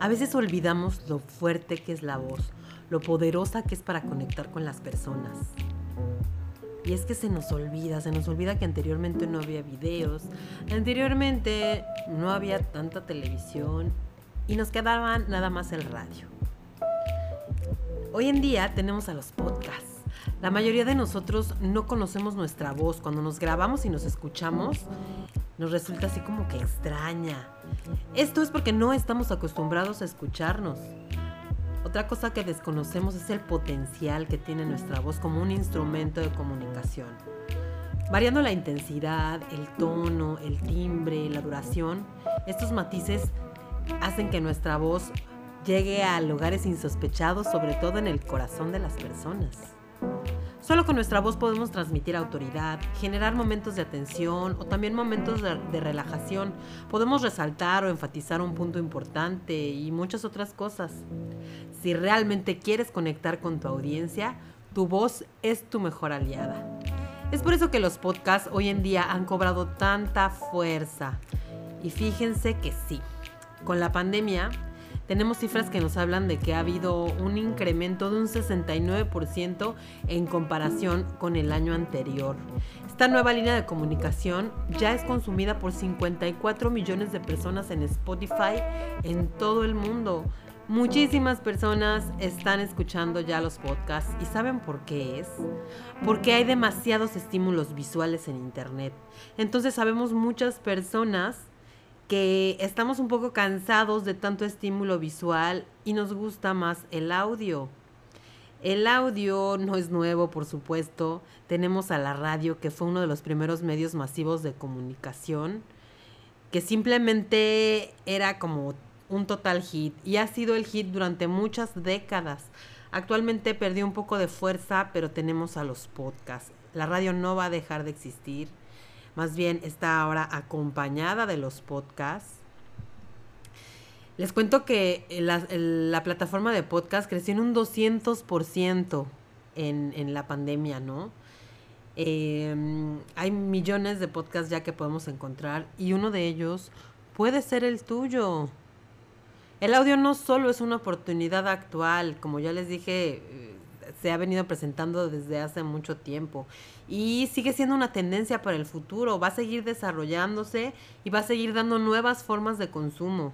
A veces olvidamos lo fuerte que es la voz, lo poderosa que es para conectar con las personas. Y es que se nos olvida, se nos olvida que anteriormente no había videos, anteriormente no había tanta televisión y nos quedaba nada más el radio. Hoy en día tenemos a los podcasts. La mayoría de nosotros no conocemos nuestra voz. Cuando nos grabamos y nos escuchamos, nos resulta así como que extraña. Esto es porque no estamos acostumbrados a escucharnos. Otra cosa que desconocemos es el potencial que tiene nuestra voz como un instrumento de comunicación. Variando la intensidad, el tono, el timbre, la duración, estos matices hacen que nuestra voz llegue a lugares insospechados, sobre todo en el corazón de las personas. Solo con nuestra voz podemos transmitir autoridad, generar momentos de atención o también momentos de, relajación. Podemos resaltar o enfatizar un punto importante y muchas otras cosas. Si realmente quieres conectar con tu audiencia, tu voz es tu mejor aliada. Es por eso que los podcasts hoy en día han cobrado tanta fuerza. Y fíjense que sí, con la pandemia tenemos cifras que nos hablan de que ha habido un incremento de un 69% en comparación con el año anterior. Esta nueva línea de comunicación ya es consumida por 54 millones de personas en Spotify en todo el mundo. Muchísimas personas están escuchando ya los podcasts y ¿saben por qué es? Porque hay demasiados estímulos visuales en Internet. Entonces sabemos muchas personas que estamos un poco cansados de tanto estímulo visual y nos gusta más el audio. El audio no es nuevo, por supuesto. Tenemos a la radio, que fue uno de los primeros medios masivos de comunicación, que simplemente era como un total hit y ha sido el hit durante muchas décadas. Actualmente perdió un poco de fuerza, pero tenemos a los podcasts. La radio no va a dejar de existir más bien está ahora acompañada de los podcasts. Les cuento que la, plataforma de podcast creció en un 200% en, en la pandemia, ¿no? Em, hay millones de podcasts ya que podemos encontrar y uno de ellos puede ser el tuyo. El audio no solo es una oportunidad actual, como ya les dije, eh, se ha venido presentando desde hace mucho tiempo y sigue siendo una tendencia para el futuro, va a seguir desarrollándose y va a seguir dando nuevas formas de consumo.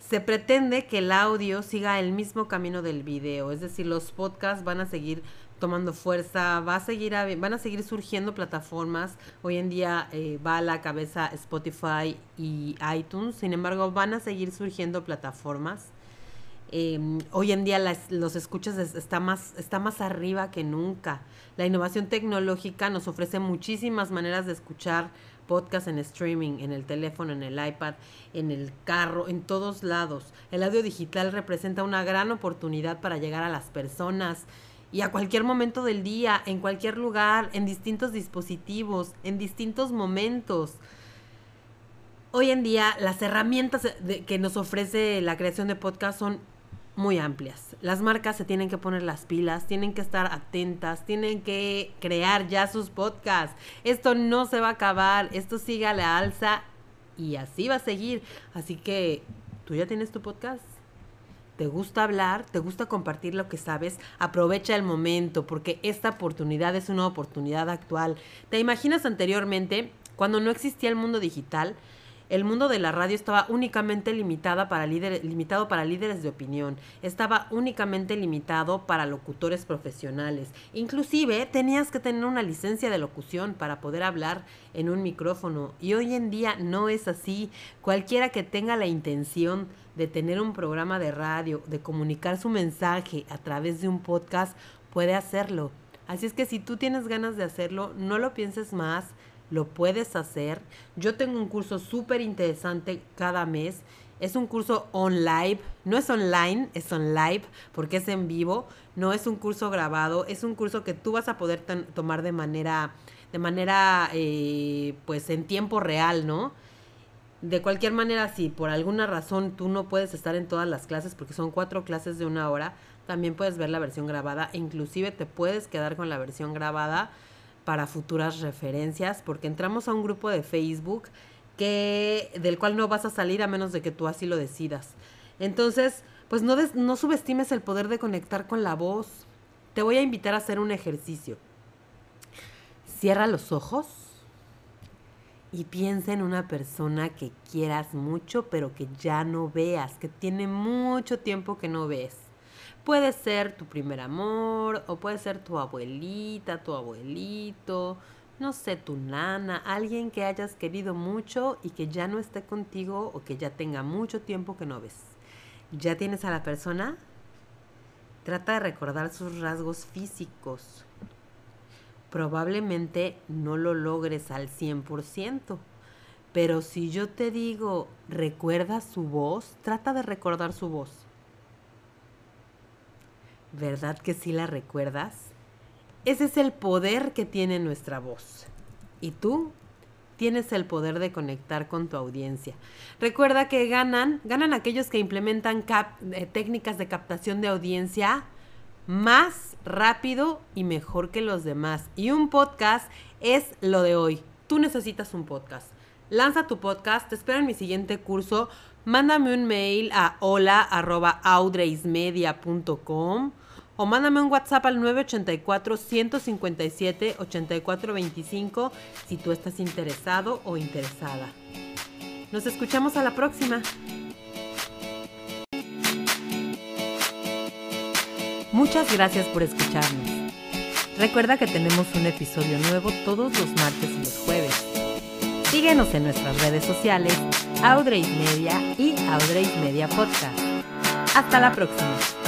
Se pretende que el audio siga el mismo camino del video, es decir, los podcasts van a seguir tomando fuerza, va a seguir van a seguir surgiendo plataformas. Hoy en día eh, va a la cabeza Spotify y iTunes, sin embargo van a seguir surgiendo plataformas Em, hoy en día los escuchas está más, está más arriba que nunca. La innovación tecnológica nos ofrece muchísimas maneras de escuchar podcast en streaming, en el teléfono, en el iPad, en el carro, en todos lados. El audio digital representa una gran oportunidad para llegar a las personas y a cualquier momento del día, en cualquier lugar, en distintos dispositivos, en distintos momentos. Hoy en día las herramientas que nos ofrece la creación de podcast son muy amplias. Las marcas se tienen que poner las pilas, tienen que estar atentas, tienen que crear ya sus podcasts. Esto no se va a acabar, esto sigue a la alza y así va a seguir. Así que, ¿tú ya tienes tu podcast? ¿Te gusta hablar? ¿Te gusta compartir lo que sabes? Aprovecha el momento porque esta oportunidad es una oportunidad actual. ¿Te imaginas anteriormente, cuando no existía el mundo digital? El mundo de la radio estaba únicamente limitada para limitado para líderes de opinión, estaba únicamente limitado para locutores profesionales. Inclusive tenías que tener una licencia de locución para poder hablar en un micrófono y hoy en día no es así. Cualquiera que tenga la intención de tener un programa de radio, de comunicar su mensaje a través de un podcast, puede hacerlo. Así es que si tú tienes ganas de hacerlo, no lo pienses más, lo puedes hacer. Yo tengo un curso súper interesante cada mes. Es un curso online, no es online, es on live porque es en vivo, no es un curso grabado, es un curso que tú vas a poder tomar de manera, de manera, eh, pues en tiempo real, ¿no? De cualquier manera, si por alguna razón tú no puedes estar en todas las clases, porque son cuatro clases de una hora, también puedes ver la versión grabada. E inclusive te puedes quedar con la versión grabada para futuras referencias, porque entramos a un grupo de Facebook que, del cual no vas a salir a menos de que tú así lo decidas. Entonces, pues no, no subestimes el poder de conectar con la voz. Te voy a invitar a hacer un ejercicio. Cierra los ojos y piensa en una persona que quieras mucho, pero que ya no veas, que tiene mucho tiempo que no ves. Puede ser tu primer amor, o puede ser tu abuelita, tu abuelito, no sé, tu nana, alguien que hayas querido mucho y que ya no esté contigo o que ya tenga mucho tiempo que no ves. ¿Ya tienes a la persona? Trata de recordar sus rasgos físicos, probablemente no lo logres al 100%. Pero si yo te digo, recuerda su voz, trata de recordar su voz. ¿Verdad que sí la recuerdas? Ese es el poder que tiene nuestra voz. Y tú tienes el poder de conectar con tu audiencia. Recuerda que ganan, ganan aquellos que implementan eh, técnicas de captación de audiencia más rápido y mejor que los demás. Y un podcast es lo de hoy. Tú necesitas un podcast. Lanza tu podcast, te espero en mi siguiente curso. Mándame un mail a hola.audreismedia.com o mándame un WhatsApp al 984-157-8425 si tú estás interesado o interesada. Nos escuchamos a la próxima. Muchas gracias por escucharnos. Recuerda que tenemos un episodio nuevo todos los martes y los jueves. Síguenos en nuestras redes sociales, Audrey Media y Audrey Media Podcast. Hasta la próxima.